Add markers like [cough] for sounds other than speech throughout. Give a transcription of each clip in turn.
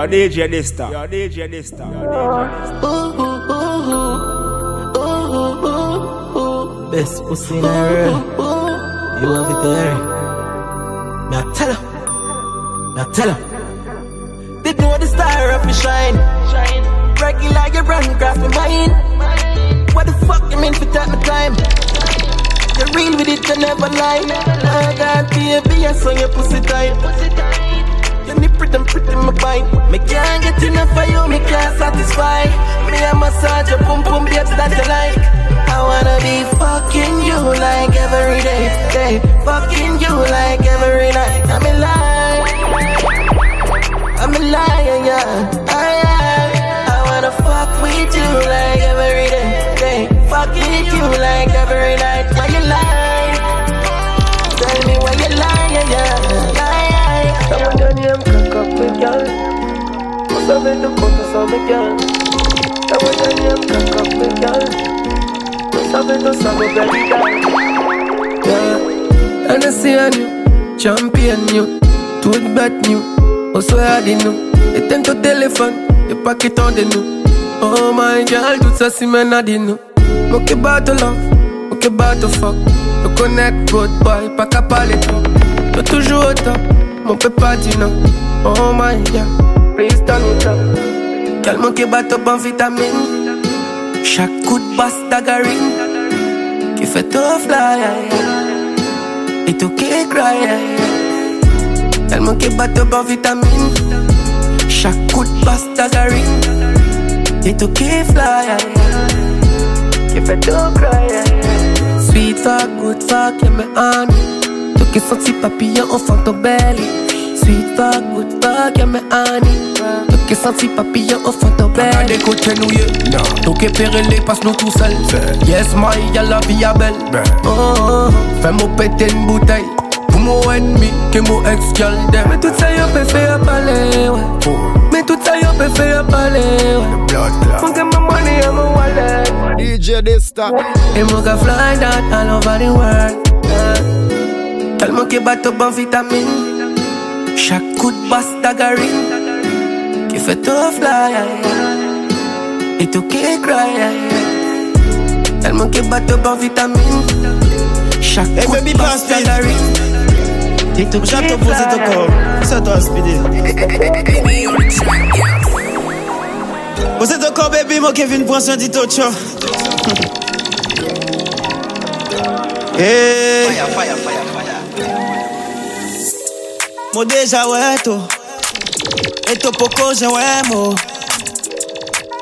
Yo, DJ Dysta. Yo, DJ Dysta. Yo, DJ Dysta. Best pussy in the world. You love it there. Now tell her. Now tell her. They know the star of me shine. Shine. Regular you run across my mind. What the fuck you mean for take my time? You're real with it, you never lie. I got baby, I saw your pussy tight. Your nipple them pretty my bite. Me can't get enough of you, me can't satisfy. Me a massage your pum pum babes that you like. I wanna be fucking you like every day, day. Fucking you like every night. I'm in line. I'm in line, yeah. I, I, I wanna fuck with you like every day, day. Fucking you like every night. Why you lie? Name, cock up me. Must champion, you. Tout bête new. Also, I didn't know. Éteins ton téléphone, et pas qu'il t'en nous. Oh my girl, tout ça, si know. Mon qui bat to love, mon qui bat to fuck. Me connect, good boy, pas qu'à parler trop. T'es toujours au top, mon pas dire non. Oh my god, please turn it up. Calme qui bat top en vitamine. Chaque coup de basse staggering. Qui fait tout fly, et tout qui cry. Calme qui bat top en vitamine. Chaque coup de basse staggering. Et tout qui fly, qui fait tout cry. Sweet fuck, good fuck, yeah me honey. Qui senti papillon au fond ton belly. Sweet fuck, good fuck, yeah me honey. Qui senti papillon au fond ton Pas belly. des côtés nous yé Tout qui pérélé passe nous tout seul Yes my y'a la vie à belle Oh, oh, oh. Fais-moi péter une bouteille Pour mon ennemi que mon ex dem Mais tout ça, yo peut faire parler, ouais. Mais tout ça, yo peut faire parler, ouais. Mon get my money and my wallet. DJ Dysta. Et mon gars fly that all over the world. yeah. Tellement qu'il bat au bon vitamine. Chaque coup de basse staggering. Qui fait tout fly. Et tout qui cry. Tellement qu'il bat au bon vitamine. Chaque Hey, coup baby, de basse staggering. Et tout qui J'attends fly. poser ton corps. C'est toi, Speedy. Posez ton corps, baby. Moi, Kevin, prends son dit autre chose. Hey. Moi, déjà, ouais, Modeja wetu. Etopokoje wemo.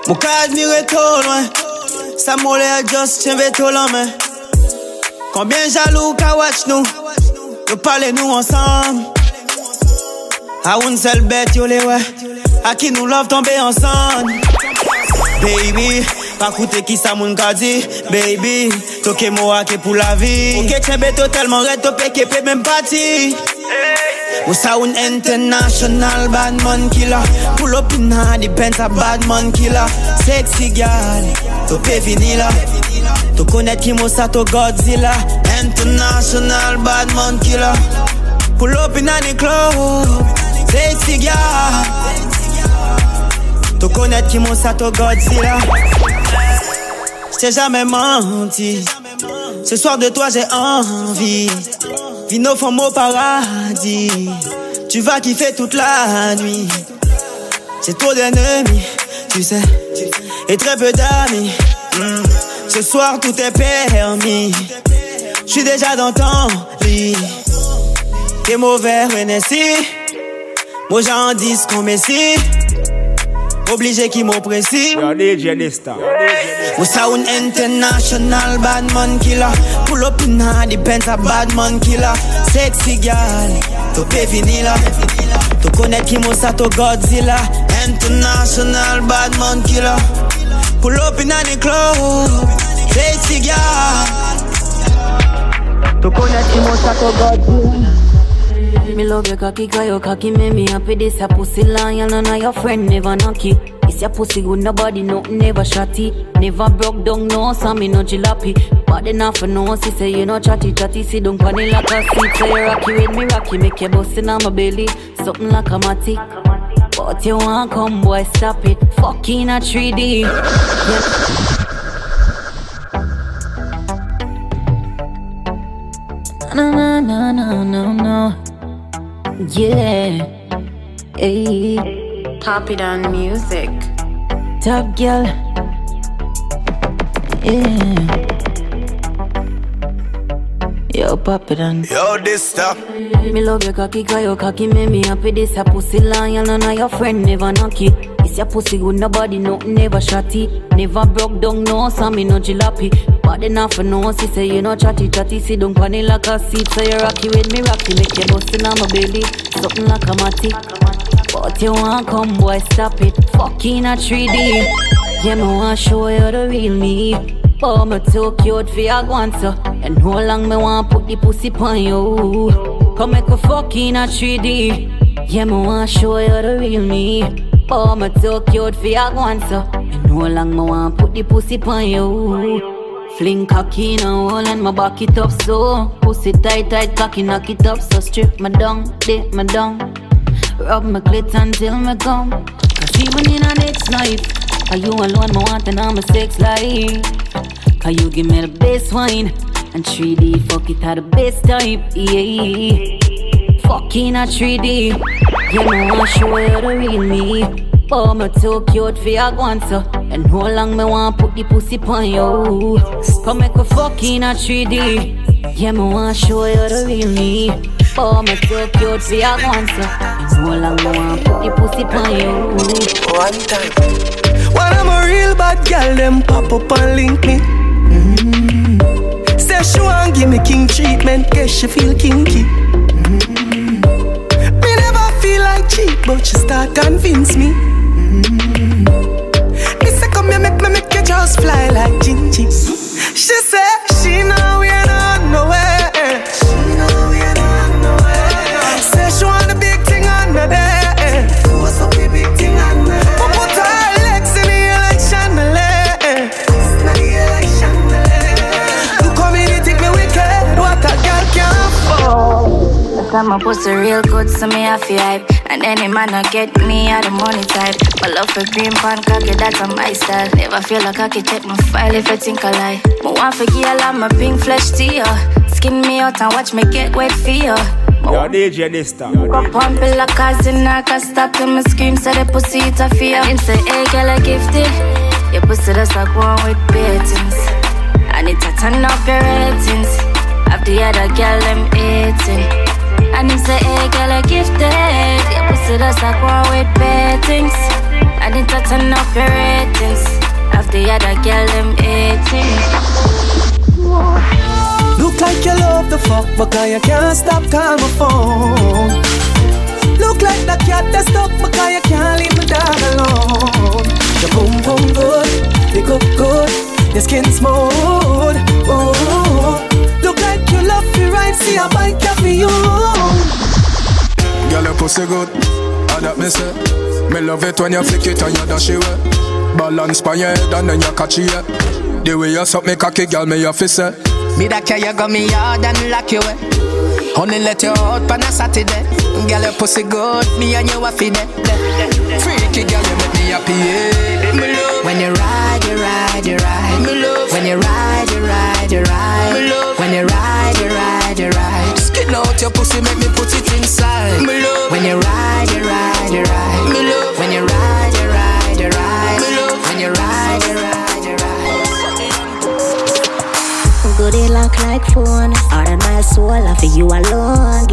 Mukadmire tolwe samole a jos chembe tolome. Combien jaloux ka watch nous yo parle nous ensemble. A une seule bête yo le ouais à qui nous love tomber ensemble. Baby. Pas coûter qui ça moun ka dit. Baby, toke moi qui pour la vie. Ok, tiens bête tellement red, topé qui peut même parti. Ou ça un international bad man killer. Pull up in a bad man killer. Sexy girl, topé vinila. Tu connais qui mo ça to Godzilla. International bad man killer. Pull up in the club. Sexy girl. Tu connais qui mon sato Godzilla J't'ai jamais menti. Ce soir de toi j'ai envie. Vino femme au paradis. Tu vas kiffer toute la nuit. J'ai trop d'ennemis, tu sais. Et très peu d'amis. Hmm. Ce soir tout est permis. J'suis déjà dans ton lit. T'es mauvais, Renessi. Moi j'en dis qu'on Oblige ki mou presi. Yo DJ Nista We sound international badman killer. Pull up in a di Benz a badman killer. Sexy gal, to pe vinila. To konet ki mou sa to Godzilla. International badman killer. Pull up in a di club. Sexy gal. To konet ki mou sa to Godzilla. Me love your cocky, cause your cocky make me happy. This a pussy lion and I your friend never knocky. This your pussy good, nobody nothing never shotty. Never broke down, no, so me no jalopy. But enough for no, she say you no chatty chatty. See don't funny like a seat. Say you rocky with me rocky, make your bust in on my belly. Something like a matic. But you want come, boy, stop it. Fucking a 3D. Yeah. No, no, no, no, no, no. Yeah. Hey. Pop it on music. Top girl. Yeah. Yo, pop it on. Yo, this stuff. Me love your cocky, cause your cocky make me happy. This a pussy lion, none of your friend never knock it. It's your pussy good, nobody no, never shotty. Never broke down, no, so me no jalopy. But enough for no, she say you no chatty chatty. See don't pan like a seat, so you rocky with me rocky. Make you bustin' on my belly, something like a matty. But you want come, boy, stop it. Fucking a 3D. Yeah, me want show you the real me. Oh, me too cute for your guanto. And how long me want put the pussy on you? Come make a fucking a 3D. Yeah, me want show you the real me. Oh, me too cute for your guanto. And how long me want put the pussy on you? Fling cocky in a hole and my back it up so Pussy tight tight cocky knock it up so strip my down, dip my down Rub my clit until me come Cause even in a next life Are you alone me want and I'm a sex life? Cause you give me the best wine And 3D fuck it at the best type Yeah. Fucking a 3D You know I show you the real me. Oh, me too cute for your guanto And how long me want put the pussy on you Come make a fucking a 3D Yeah, me want show you the real me Oh, me too cute for your And how long me want put the pussy on you One time. When I'm a real bad girl, them pop up and link me. Mm-hmm. Say she want give me king treatment, guess she feel kinky. Mm-hmm. Me never feel like cheap, but she start convince me. Just fly like Gingy. My pussy real good, so me I feel hype. And any man not get me, I the money type. My love for green pan cocky, that's on my style. Never feel like I can check my file if I think I lie. My one for girl, I'm a pink flesh to you. Skin me out and watch me get wet for you. Yo, DJ Dysta. Go pump it like a I can stop till me scream, so the pussy it a fear. And say, hey, girl, I gifted. Your pussy that's like one with beatings. I need to turn up your ratings. Have the other girl, them eating. And him say, hey, girl, I gifted. Your pussy that's like one with beatings. I need to turn up your ratings. Have the other girl, them eating. Look like you love the fuck, but you can't stop calling my phone. Look like the cat that's stuck, but you can't leave my dog alone. Your boom boom good, you cook good, your skin smooth. Oh, you love see a bike for you. Girl, your pussy good, I that me say. Me love it when you flick it and you dash it away. Balance by your head and then you catch it. The way you suck me cocky, girl, me your fist say. Me that care you got me hard and lock you away. Only let you out on a Saturday. Girl, your pussy good, me and you a feed. Freaky girl, you make me happy. Yeah. Me love When you ride, you ride, you ride. Me love. When you ride, you ride, you ride. Me love. When you ride, you ride, you ride. Skin out your pussy, make me put it inside. Me love. When you ride, you ride, you ride. Me love. When you ride, you ride, you ride. Me love. When you ride, you ride, you ride. Goody lock like phone. Out of my soul, I feel you alone.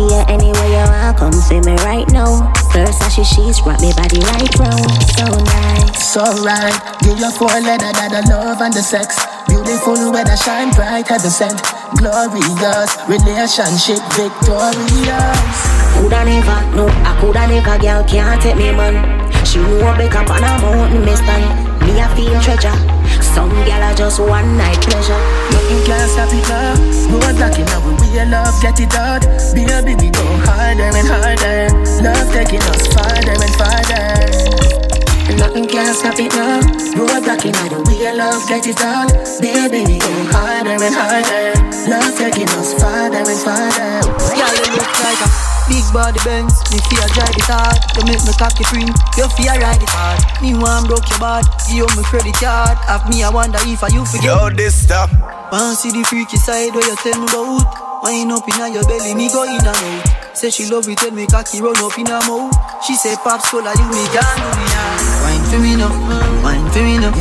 Come see me right now. First, I she she's wrap me body right round. So nice. So right, give your four letter that the love and the sex. Beautiful weather shine bright, heaven sent. Glorious relationship, victorious. Coulda never, no, I coulda never, girl can't take me man. She know back up on a mountain, me stand. Me a feel treasure. Some girl are just one night pleasure. Nothing can stop it now. Road blocking now, we real love, get it out. Be a baby, we go harder and harder. Love taking us farther and farther. Nothing can stop it now. Road blocking out the way love get it on. Baby, we go harder and harder. Love taking us farther and farther. You look like a big body Benz. Me fear drive it hard. You make me cocky cream. You fear ride it hard. Me want broke your bad. Give you me credit card. Have me, I wonder if I you forget. Yo, this stuff. Want see the freaky side where you tell me about. Wind up in your belly, me go in and out. Say she love it when me cocky run up in her mouth. She say pops of you, me can't do me now. Wine for me now, wine for me now,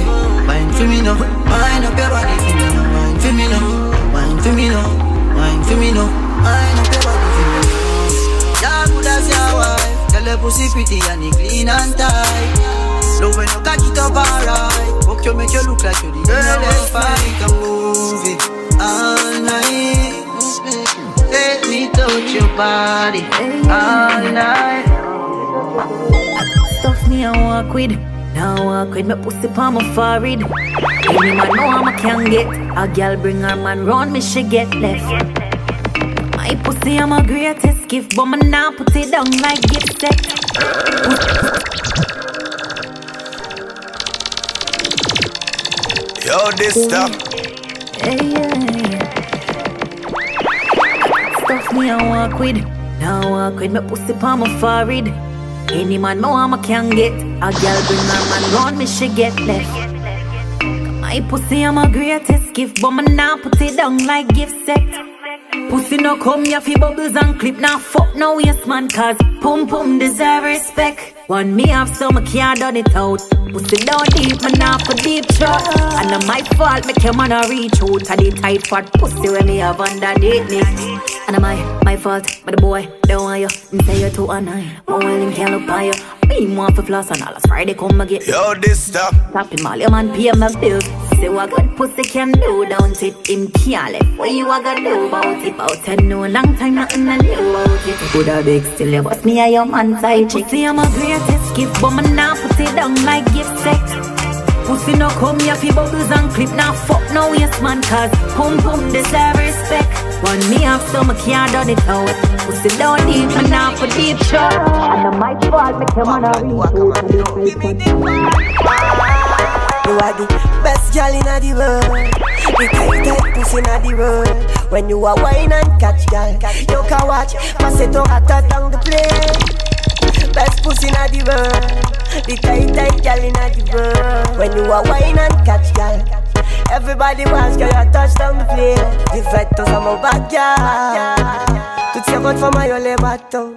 wine for me now. Wine up your body pussy pretty and it clean and tight. Love when you cock it up alright. Fuck you make you look like you the girl that's fine. a movie all night. Let me touch your body all night. Stuff me and walk with. Now walk with me pussy palm my forehead. Any man know I'm a can get. A girl bring her man round me, she get left. My pussy I'm a greatest gift, but me now put it down like gift set. Yo, this stuff. Hey, yeah me I walk with. Now walk with me pussy palm my forehead. Any man know I'm a can get. A girl bring her man round me, she get left. My pussy I'm a greatest gift, but me now put it down like gift set. Pussy no come here fi bubbles and clip. Now fuck no yes man cause Pum pum deserve respect. One me have some I can't done it out. Pussy down deep man now for deep shot And not my fault make your man a reach out. To the tight fat pussy when me have underneath me. And my, my fault but the boy don't want you. Me say you too annoying. Oh well him can't look by you. Me want for floss and all. Friday come again Yo this stuff. Tap him all your man pay my bills Say what good pussy can do Don't it? Him can't left. What you a gonna do about it? About ten no long time nothing I knew about it. Could have big still you bust me a your man side chick. Pussy I'm a greatest gift, but me now put it down like gift set. Pussy no come here fi bubbles and clip Now fuck no yes man cause Pum pum deserve respect. One me have some I can't done it out Pussy don't need me now for deep shot. And I might fall make your man a reach You are the best girl in the world The tightest pussy in the world when you are wine and catch gal, you can watch pass it on at down the plane. Best pussy in the world, the tight tight gal in the world. When you are wine and catch gal, everybody wants girl you touch down the plane. Difetto siamo bacchia, tutti siamo for my ole batto,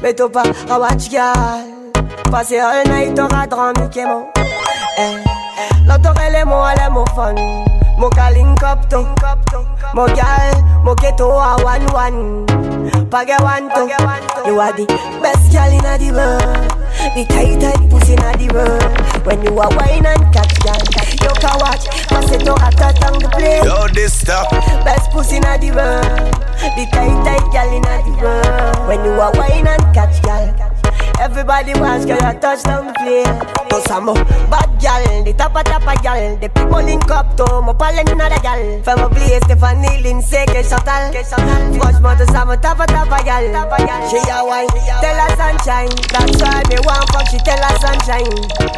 metto pas a watch gal. Passer all night a drum qui Eh, l'autre elle est moi, elle est mon fun. Mo ka link up to Mo gal, mo get to a one one Page one to You are the best gal in the world. The tight tight pussy in the world. When you are wine and catch gal You can watch. Pass it to a tat on the play Yo this stuff. Best pussy in the world. The tight tight gal in the world. When you are wine and catch gal Everybody wants girl you touch down the plane. To some bad gal, the top of top of gal. The people link up to mo palen another gal. From a place Stephanie Lindsay que Chantal. Watch more to some top of top of gal. She a wine, tell her sunshine. That's why me want fuck. She tell her sunshine.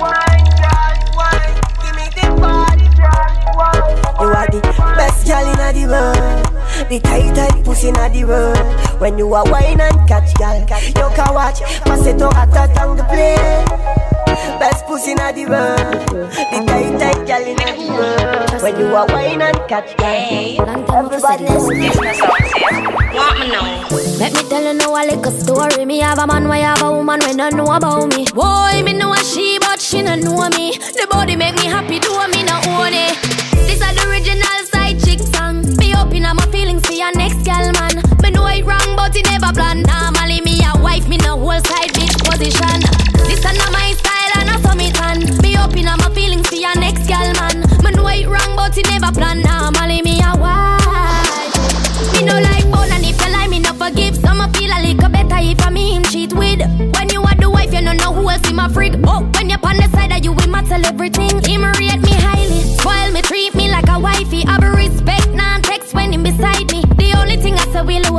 Wine, girl, wine, give me the girl, wine. You are the best gal in the world. The tight tight pussy in the world. When you are wine and catch gal, you can watch. Pass it on at down the plane. Best pussy in the world. The tight tight gal in the world. When you are wine and catch gal, everybody Want me now? Let me tell you now a little story. Me have a man, why have a woman when I know about me. Boy, me know a she, but she no know me. The body make me happy, do me no own it. This is the original side chick song. Me open up my feelings for your next gal man. Me know it wrong, but it never plan. Normally me a wife, me no whole side bitch position. This is not my style and I saw me tan. Me open up my feelings for your next gal man. Me know it wrong, but it never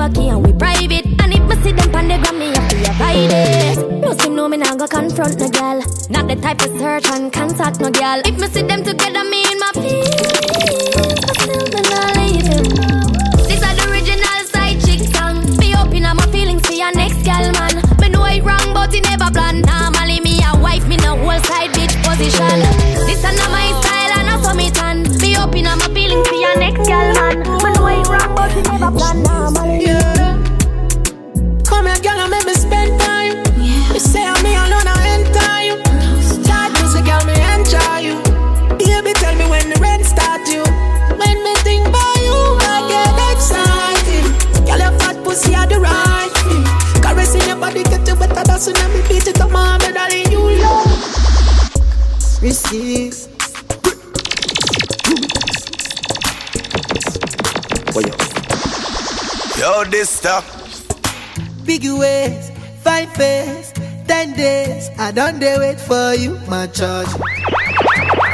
key and we private. And if me see them on the gram, me have to avoid it. No seem no me nah go confront no girl. Not the type of search and contact no girl. If me see them together, me in my feelings, but still me leave him. This are the original side chick song. Me open up my feelings for your next girl, man. Me know it wrong, but it never plan. Normally me a wife, me no whole side bitch position. I don't dare wait for you, my charge.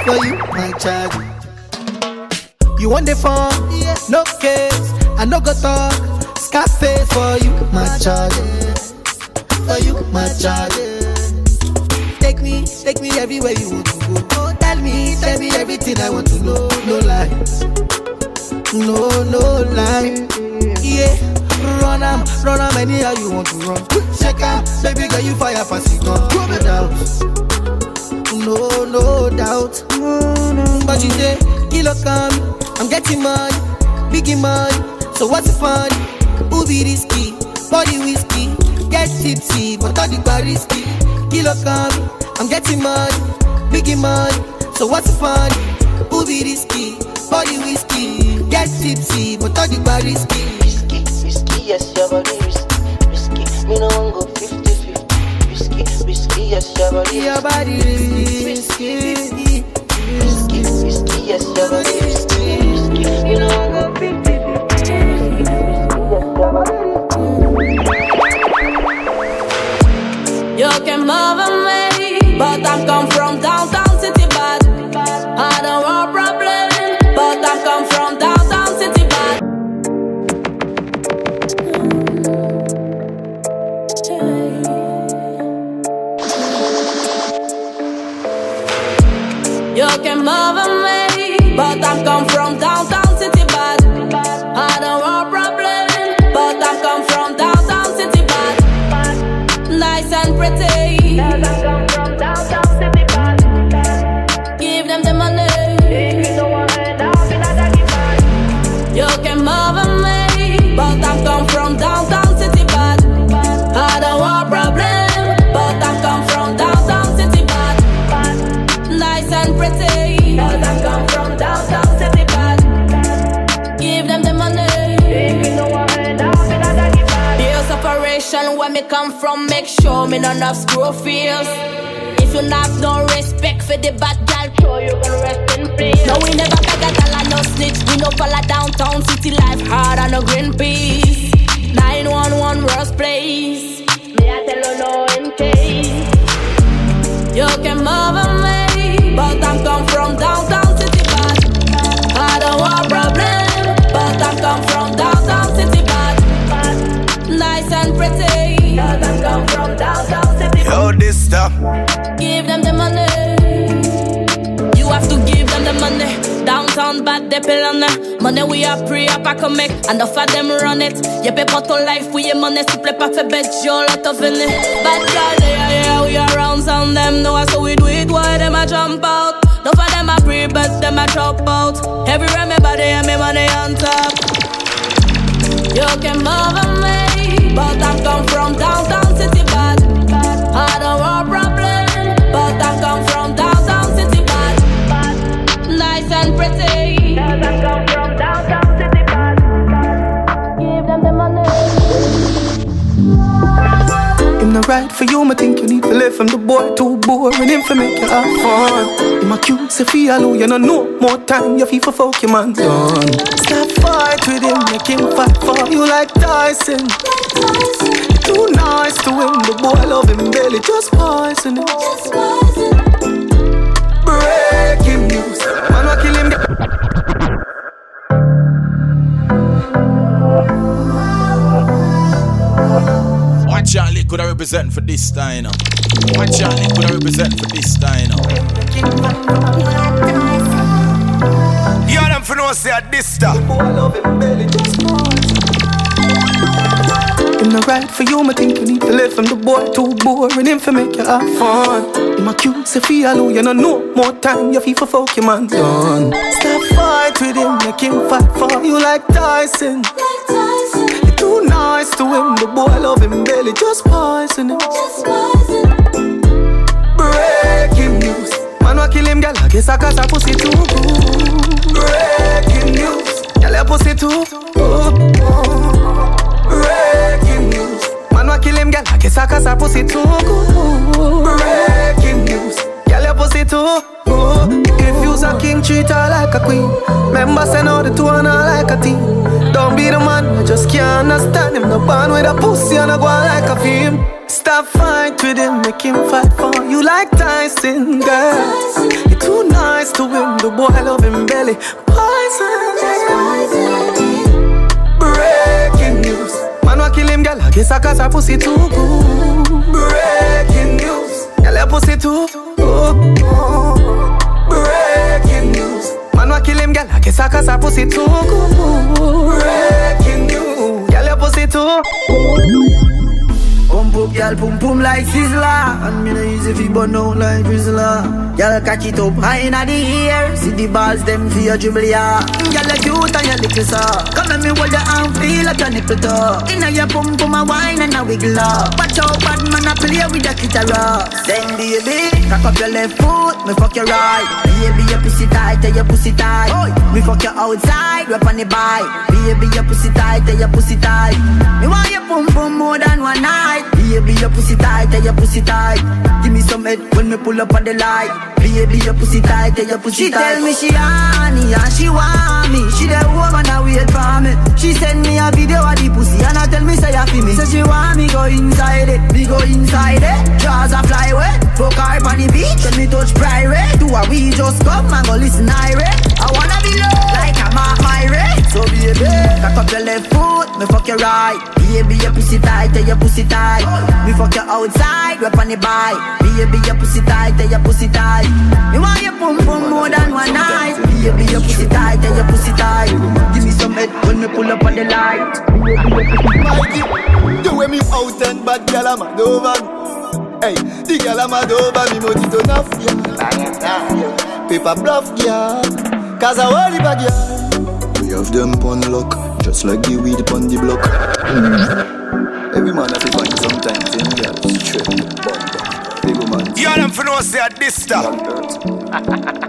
For you, my charge. You want the phone? No case. I no go talk. Scarface for you, my charge. For you, my charge. Take me, take me everywhere you want to go. Oh, tell me, tell me everything I want to know. No lies, no, no lie. Yeah, run am, run am anyhow you want to run. Check out, baby girl, you fire it on. No doubt, no, no doubt. But you say, kilo come, I'm getting money, biggie money. So what's the fun? Who be risky? Body whiskey, get tipsy, but all the bar risky. Kilo come, I'm getting money, biggie money. So what's the fun? Who be risky? Body whiskey, get tipsy, but all the bar risky. Risky, risky, yes, your body risky, risky. Me no one go 50-50. Risky, risky, yes, your body Your body risky, risky, risky, risky, yes, your body risky, risky. Me no one go 50-50. You can mother me, but I'm come You can mother sure me none of screw feels. If you not no respect for the bad gal, sure you gonna rest in peace. No, we never beg a gal and no snitch. We no follow downtown city life hard on no green peace. 911 worst place. Me I tell you no in case. You can mother me, but I'm come from downtown city bad. I don't want problem, but I'm come from downtown city bad. Nice and pretty. Yo, stuff. Give them the money. You have to give them the money. Downtown bad they pay on. Money we are pre up I can make. Enough of them run it. You pay pour ton life for your money. Si play pas fait bête, y'all lot of in it. Bad girl, yeah, yeah, we around sound them know so we do it. Why them a jump out? Enough of them a pre, but them a drop out. Everywhere me body and me money on top. You can mother me, but I'm come from downtown city I'm come from downtown city bad. Nice and pretty. Right for you, me think you need to live from the boy too boring. Him for make you have fun. Him a cute, say feel you no know more time. You feel for fuck your man done. Stop fight with him, make him fight for you like Tyson. You're too nice to him, the boy love him barely, just poison him. Breaking news, man, wa kill him. Could I represent for this time, you know? My Johnny could I represent for this time, you know? Yeah, them for no say at this stuff. Oh, him no right for you, me think you need to live from the boy too boring him for make you have fun. Him a cute, say feel alone, you know no more time, you feel for fuck your man done. Stop fight with him, make him fight for you like Tyson. You too nice to him, the boy love him belly, just poison him. Breaking news, man wa kill him, girl, I guess I got a pussy too. Breaking news, girl, your pussy too good. Breaking news. Man wa kill him, girl. I guess I cause her pussy too. Breaking news. Girl, your pussy too good. If you's a king, treat her like a queen. Remember, say no the two and her like a team. Don't be the man, I just can't understand him. No band with a pussy and a go like a film. Stop fight with him, make him fight for you like Tyson, girl. You're too nice to him, the boy love him belly. Poison. Breaking news. Man wa kill him, girl. I guess I cause her pussy too good. Breaking news. Girl, your pussy too good. Man wa kill him, girl. I guess I cause her pussy too. Breaking news. Girl, your pussy too up, girl, pum pum like Sizzler. And me no easy fi burn out like Drizzler Girl, catch it up high inna the air. See the balls, them fi your dribble, yeah Girl, you cute and you little so Come let me hold your arm, feel like your nipple toe. Inna your pum pum a wine and a wiggle up. Watch out, bad man a play with the guitar Then baby, cock up your left foot, me fuck your right. Baby, your pussy tight, tell your pussy tight. Me fuck you outside, rap on the bike. Baby, your pussy tight, tell your pussy tight. Me want your pum pum more than one night Baby, your pussy tight, tell your pussy tight. Give me some head when me pull up on the light. Baby, your pussy tight, tell your pussy she tight. She tell me she honey and she want me. She the woman that wait for me. She send me a video of the pussy and I tell me say you feel me? Say she want me go inside it, me go inside it. Jaws a fly away, fuck her on the beach. When me touch private, do a we just come and go listen irate I wanna be low like I'm a Myra So baby, cock up your left foot, me fuck your right. Baby, your pussy tight, tell your pussy tight. Me fuck you outside, rap on the bike. Baby, your pussy tight, tell your pussy tight. Me want your pum pum more than one night. Baby, your pussy tight, tell your pussy tight. Give me some head when me pull up on the light. Mikey, the way me out and bad gal I'm mad over Hey, the gal I'm mad over me money to enough, yeah. Paper bluff, yeah. Cause I want it back, yeah. We have them pon lock Just like the weed pon the block. Mm. Every man have to find sometimes in girls Trip, big woman. Yeah, them for no say at this stuff.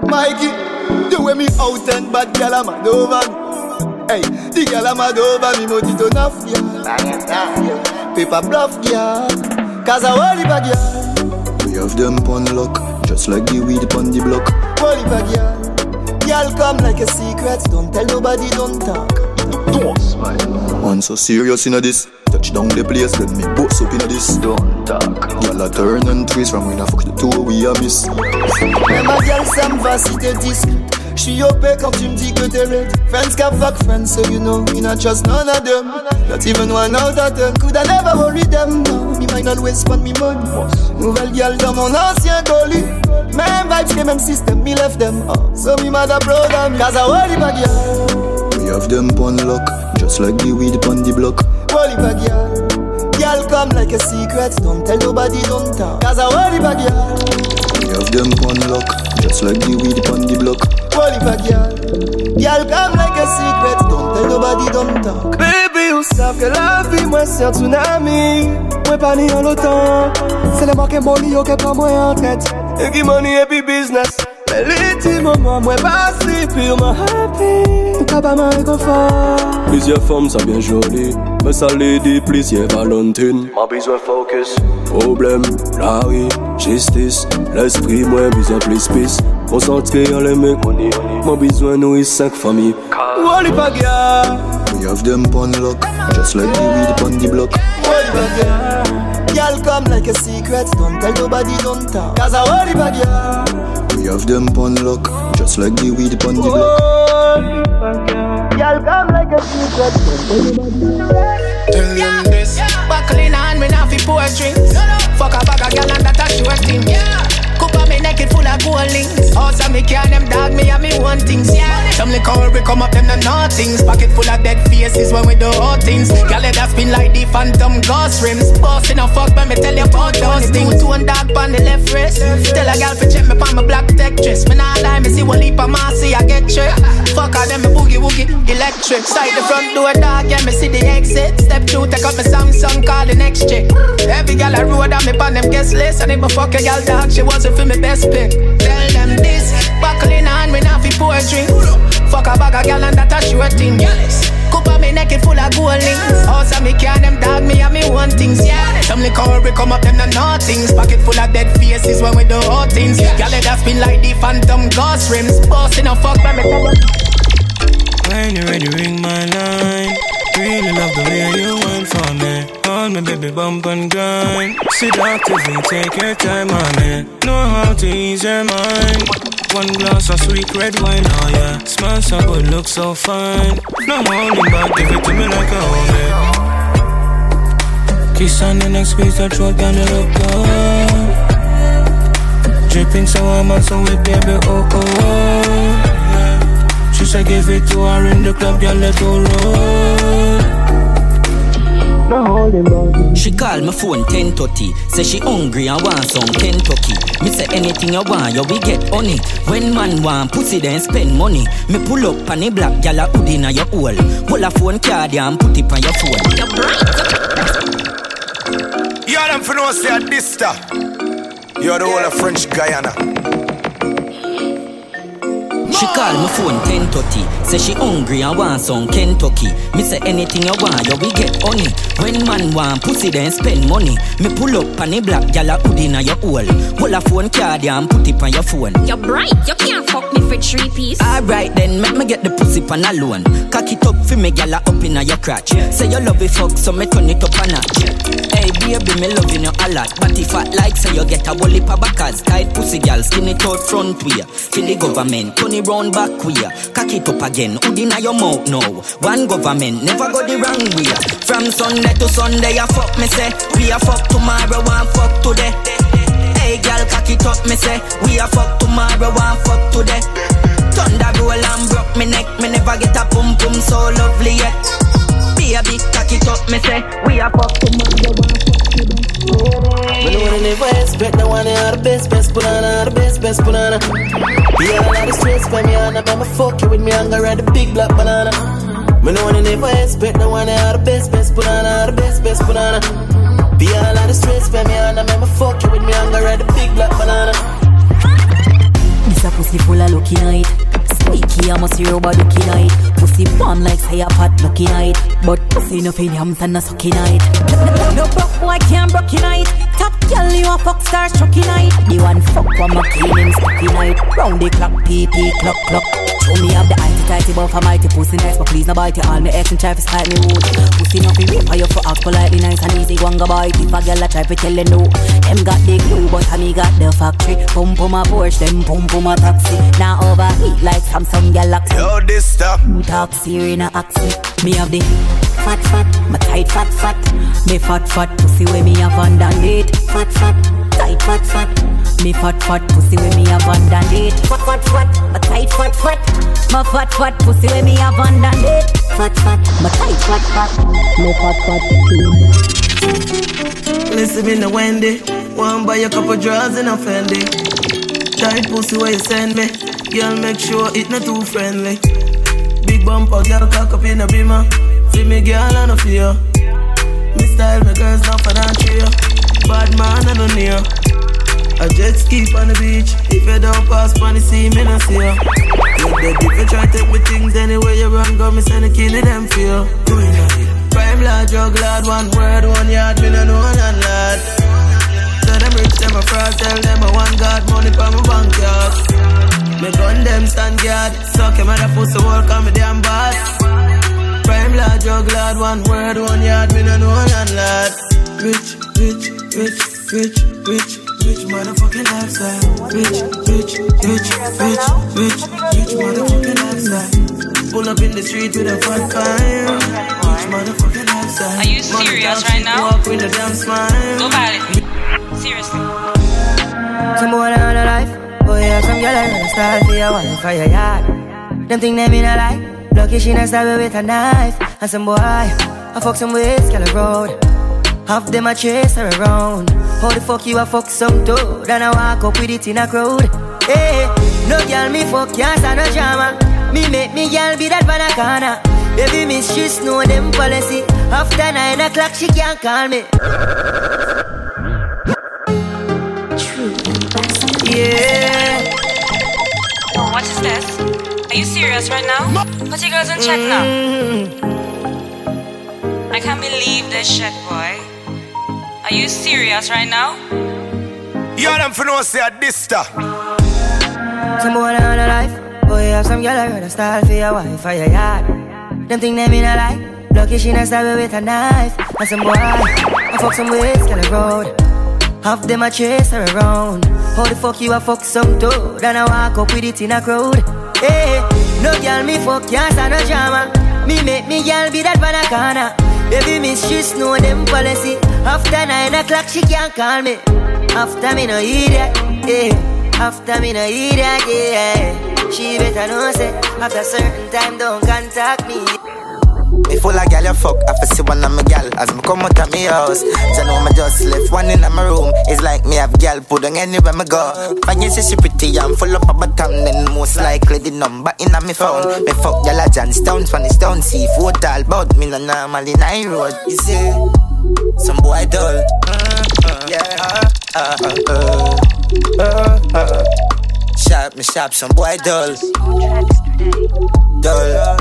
Mikey, the way me out and bad gal I'm mad over Hey, the gal I'm mad over me money to enough, yeah Paper bluff, yeah. Cause I it back, yeah We have them pon lock. Just like the weed pon the block. Holy bag, yeah Girl come like a secret. Don't tell nobody, don't talk Man so serious inna this. Touch down the place Then me boss up inna this. Don't talk. Girl a turn and twist From when I fuck the two we a miss. Mais ma gueule ça me va si t'es discrète J'suis OP quand tu me dis que t'es red. Friends can fuck friends so you know Me not trust none of them. Not even one out of ten Could I never worry them no. Me might always spend me money. Nouvelle gueule dans mon ancien colis Même vibes que même system Me left them. Oh. So me mad proud of me Cause I worry my girl We have them pon lock Just like the weed pon the block. Worry my girl Girl come like a secret. Don't tell nobody don't talk. Cause I worry my girl We have them pon lock. Just like the weed pon the block. Holy my girl Girl come like a secret. Don't tell nobody don't talk. Baby ou savent que la vie moi c'est un tsunami. Moi pas ni en l'automne C'est le manque money yo qui prend moi en tête Et qui money et puis business Mais les petits moments moi passé purement happy. T'as pas mal réconfort. Plusieurs femmes ça bien joli Mais ça les dit plusieurs Valentine M'a besoin focus Problème, la rue, justice. L'esprit moi besoin plus peace Concentré en les mecs M'a besoin nourrir cinq familles. Holy my girl We have them pon lock. Just like the weed pon the block. Holy my girl Girl come like a secret. Don't tell nobody don't talk. Cause I worry my you have them pun lock, just like the weed pun the block. Y'all come like a secret. Tell them this. Buckling on, me now fi pour drinks. Fuck a bag of gal and that a sure thing. Yeah drink Oh, so me can them dog me and me want things, yeah. Some liquor we come up them no nothings. Pocket full of dead faces when we do all things. Girl, let that spin like the phantom ghost rims. Boss in a fuck, but me tell you about those things. Two and dog on the left wrist. Tell a girl to check me on my black tech dress. Me nah lie, me see one leap of see I get tricked. [laughs] Fuck all them, me boogie woogie electric. Side the front door dog, yeah, me see the exit. Step two, take up my Samsung, call the next chick. Every girl I road on me on them guest list. And if I fuck a girl dog, she wasn't for me best pick. Tell them this, buckling on me now for poetry. Fuck a bag of girl and that a sure thing. Cup on me neck it full of gold links. House me can them dog me and me want things, yeah. Some liquor come up them no nothings. Pocket full of dead faces when we do all things. Girl let that spin like the phantom ghost rims. Boss in a fuck by me When you ready, ring my line. Really love the way you want for me. Hold me, baby, bump and grind. Sit actively, take your time on me. Know how to ease your mind. One glass of sweet red wine, oh yeah. Smell so good, look so fine. No holding back, give it to me like a homie. Kiss on the next squeeze the throat, gonna look good. Dripping so warm and so wet, baby, oh oh. Yeah. She said give it to her in the club, girl, let go roll. She call my phone 1030 Say she hungry and want some Kentucky. Me say anything you want, you we get honey. When man want pussy then spend money. Me pull up on the black gal a hood inna your hole. Pull a phone card and put it on your phone. You bright You them for no say this star You're the whole of French Guiana She call my phone 1030 Say she hungry and want some Kentucky. Me say anything you want, you we get honey. When man want pussy then spend money. Me pull up on the black gal a hood inna your hole. Pull a phone card and put it on your phone. You're bright, you can't fuck me for three piece. Alright then, make me get the pussy pan alone. Cock it up for me gal a up inna your crotch. Say you love it fuck, so me turn it up a notch. Hey baby, me loving you a lot. But if I like, say you get a heap of backers. Tight pussy gal, skin it out front way. Till the government, it round back way Cock it up again, hood inna your mouth now? One government, never go the wrong way. From Sunday to Sunday, I fuck me say We a fuck tomorrow, one fuck today. Hey girl, cock it up, me say We a fuck tomorrow, one fuck today. Thunder roll and broke me neck Me never get a pum pum so lovely yet Baby, cock it up, me say We a fuck tomorrow, one fuck Me know they never expect no one are the best, best banana, the best, best banana. Be all of the stress for me, and I'm fuck you with me, I'm gonna ride the big black banana. Me know they never expect no one are the best, best banana, the best, best banana. Be all of the stress for me, and I'm fuck you with me, I'm gonna ride the big black banana. This a pussy full of lucky night. Sneaky, I must hear about lucky night. Pussy bomb like say a pot lucky night. But pussy no fin yams and a sucky night. [laughs] No broke boy can't broke night. Top girl you a fuck star chucky night. The one fuck one my killing stucky night. Round the clock, PP clock clock. Show me have the icy tighty but for mighty pussy nice, but please no bite it. All me ex and try to spite me wood. Pussy no fi rape you for act politely nice and easy. One go bite if a girl a try to tell you no. Them got the glue, but me got the factory. Pum pum a Porsche, them pum pum a taxi. Now overheat like Samsung Galaxy. Yo, this stuff. You talk Siri in a accent. Me have the fat fat, my tight fat fat. Me fat fat pussy where me have underneath. Fat fat, tight fat fat. Me fat fat pussy where me have underneath. Fat fat fat, my tight fat fat. My fat fat pussy where me have underneath. Fat fat, my tight fat fat. Me fat fat. Listen me no Wendy, one buy a couple drawers in a Fendi. Tight pussy where you send me, girl make sure it not too friendly. Big bumper, girl cock up in a beamer. Feel me, girl, I no fear. Me style, my girls not for that cheer. Bad man, I don't near. A jet ski on the beach. If you don't pass on the sea, me no see. You dead if you try take with things anywhere you run, go me send a kill it them feel. Prime lad, drug lad, one word, one yard, me no know none lad. Them rich, them a fraud, tell them I want God money for my bank yard. Me gun them stand guard, suck him at a pussy work on me damn bad. Prime lad, drug lad, one word, one yard, me no know none lad. Rich, rich, rich, rich, rich, rich motherfucking lifestyle. Rich, rich, rich, rich, rich, rich motherfucking lifestyle. Pull up in the street with a fat fire. Rich motherfucking lifestyle. Are you serious right now? Walk with a damn smile. Go valid. Seriously. Some boy on a life, oh, boy, I some girl I style for your wife for your yard. Them think they mean a lie. Lucky she not stab with a knife. And some boy, I fuck some ways, girl road. Half them a chase her around. How the fuck you a fuck some toad? And I walk up with it in a crowd. Hey, no girl me fuck can't stand no drama. Me make me girl be that banana. Baby miss she know them policy. After nine o'clock she can't call me. You serious right now? Put your girls in check now. I can't believe this shit, boy. Are you serious right now? You them for no say this stuff. Some boy on a life. Boy, have some girl I heard a style for your wife for your yard. Them think they mean a lie. Lucky she not stab with a knife. And some boy, I fuck some ways, girl road. Half them a chase her around. How the fuck you a fuck some toad? And I walk up with it in a crowd. Hey, no girl me fuck can't stand no drama. Me make me girl be that banana. Baby miss she know them policy. After nine o'clock she can't call me. After me no idiot, yeah. After me no idiot, yeah. She better know say after certain time don't contact me. Me full of gal you fuck, I fi see one of my gal. As me come out of me house So know me just left one in my room. It's like me have gal put on anywhere me go. Find you say she pretty and full up a bottom Then most likely the number in a me phone. Me fuck gal a Johnstown, Spanish Town Seafood all bout me no normal in I road. You see, some boy dull. Uh, Yeah, uh, uh, uh, uh, Sharp me sharp, some boy dull. Dull.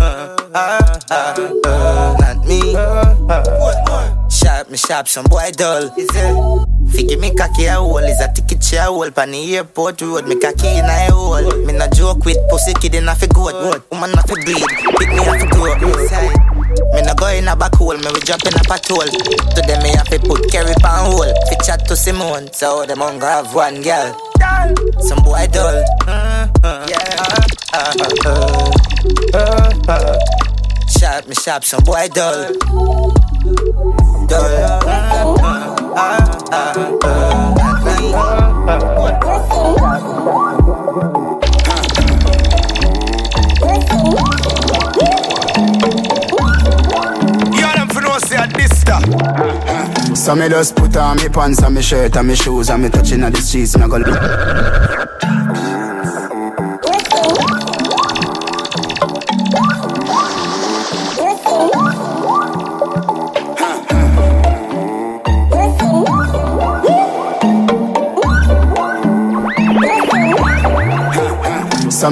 Uh, Not me. Sharp me sharp, some boy dull Figure me cocky a hole Is a ticket chair hole Pan the airport road Me cocky in a hole. Me no joke with pussy kid in a fi goat. Woman not fi breed Pick me a fi grow Me no go in a back hole Me we drop in a patrol To them me have to put carry pan hole Fi chat to Simone. So them hunger have one girl. Some boy dull Yeah. Uh, uh, uh. Sharp me sharp Some boy dull Dull uh, So me just put on me pants and me shirt and me shoes and me touching on the streets and I go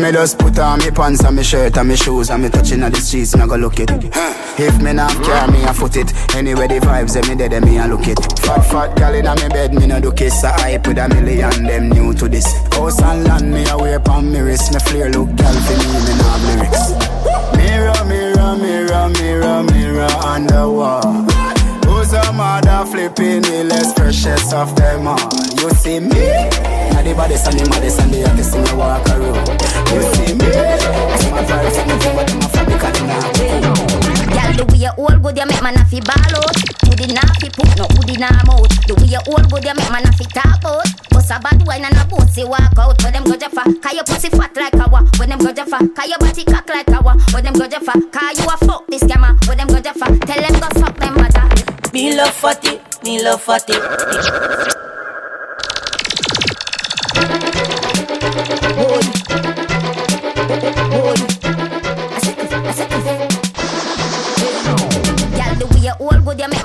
Me just put on me pants and me shirt and me shoes and me touching on the streets and I go look it. If me not care me I foot it. Anyway the vibes them me dead me I look it. Fat fat gal inna me bed me no do kiss. I hype with a million them new to this. House and land me away pon me wrist. Me flare look gal for me me nah have lyrics. Mirror mirror mirror mirror mirror on the wall. Who's a mother flipping the less freshest of them all? You see me? Now the baddest and the maddest and the hottest in the walk around. You see me? I see my vibes and the but them a fabric and them Girl, the way you hold good, you make man a fi ball out. Hoodie nah fi put no hoodie nah mouth. The way you hold good, you make man a fi talk out. Bust a bad wine and a bossy walk out. Where them go jaffa? Cause your pussy fat like a wa. Where them go jaffa? Cause your body cock like a wa. Where them go jaffa? Cause you a fuck this scammer. Where them go jaffa? Tell them go suck them mother. Me love fatty, me love fatty.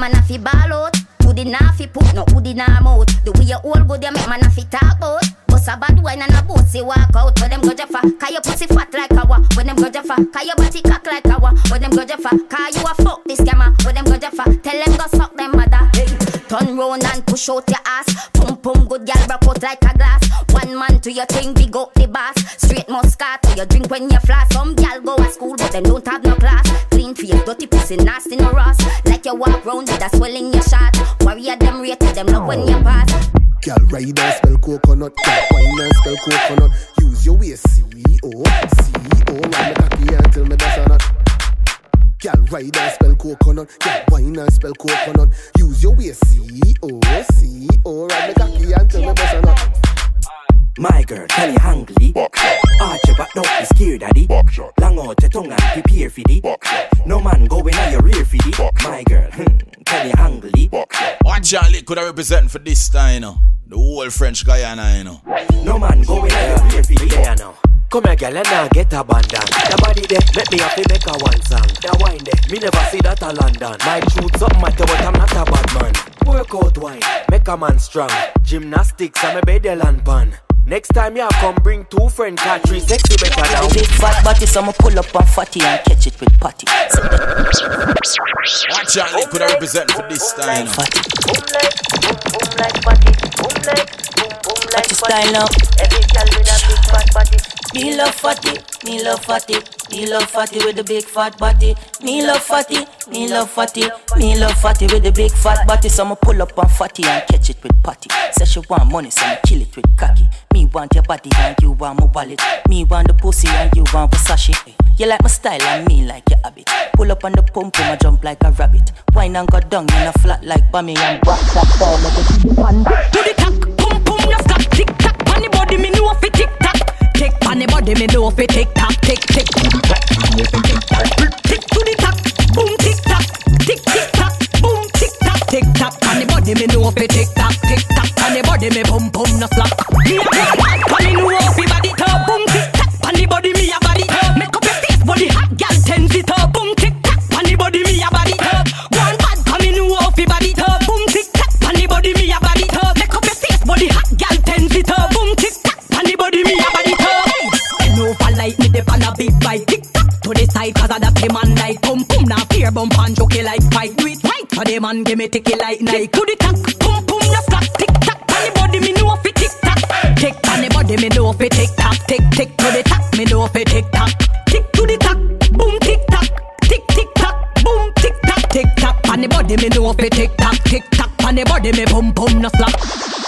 Man a fi ball out. Hoodie nah fi put no hoodie nah mouth. The way you hold good, you make man a fi talk out. Bust a bad wine and a bossy walk out. Where them go jaffa? Cause your pussy fat like a wa. Where them go jaffa? Cause your body cock like a wa. Where them go jaffa? Cause you a fuck this scammer. Where them go jaffa? Tell them go suck them mother. Hey. Turn round and push out your ass. Pum pum good girl broke out like a glass. One man to your thing, big up the boss. Straight Moscato, you drink when you flash. Some gal go to school but them don't have no class. Clean face, dirty pussy, nasty no rust. Like you walk round with a swell in your shot. Warrior them rated them love when you pass. Girl, ride and spell coconut. Girl, wine and spell coconut. Use your waist, CEO, CEO. Ride me cocky until me dash on. Girl, ride and spell coconut. Girl, wine and spell coconut. Use your waist, CEO, CEO. Ride me cocky until me dash on it. My girl, can you handle it? Arch your back, don't be scared, daddy. Long out your tongue and prepare for the No man going on your rear for the My girl, hmm, can you handle it? One Charlie could have representing for this time, you know. The whole French Guiana, you know. No man going on your rear for the Yeah, now. Come here, girl, and now get abandoned. The body there, make me happy, make a one song. The wine there, me never see that a London. My truth something matter, but I'm not a bad man. Work out wine, make a man strong. Gymnastics, I'm a bedel and pan. Next time you come bring two friend car three sexy better now. Big fat body, so I'ma pull up on fatty and catch it with patty. One Charlie could have representing for this time, you know. Fatty style now. Every girl with a big fat body. Me love fatty, me love fatty, me love fatty with the big fat body. Me love fatty, me love fatty, me love fatty with the big fat body. So I'ma pull up on fatty and catch it with patty. Say she want money, so I'ma kill it with cocky. Me want your body and you want my wallet. Me want the pussy and you want Versace. You like my style and me like your habit. Pull up on the pump, I jump like a rabbit. Wine and go down in a flat like bummy and back that down like a pan. To the tack, know fi tick tock. Tick on the body, me know fi tick tock, tick tick. Tick to the tack, boom tick tock, tick tick tock, boom tick tock, tick tock. On the body, me know fi tick tock, tick tock. On the body, me pum pum, no slap. Pum, bump and joke like fight, do it right. So the man give me ticky like night to the tack, pum pum, no flat, tick tock. On the body, me know fi tick tock. Tick on the body, me know fi tick tock, tick tick to the tack, me know fi tick tock. Tick to the tack, boom tick tock, tick tick tock, boom tick tock, tick tock. On the body, me know fi tick tock, tick tock. On the body, me pum pum, no slack.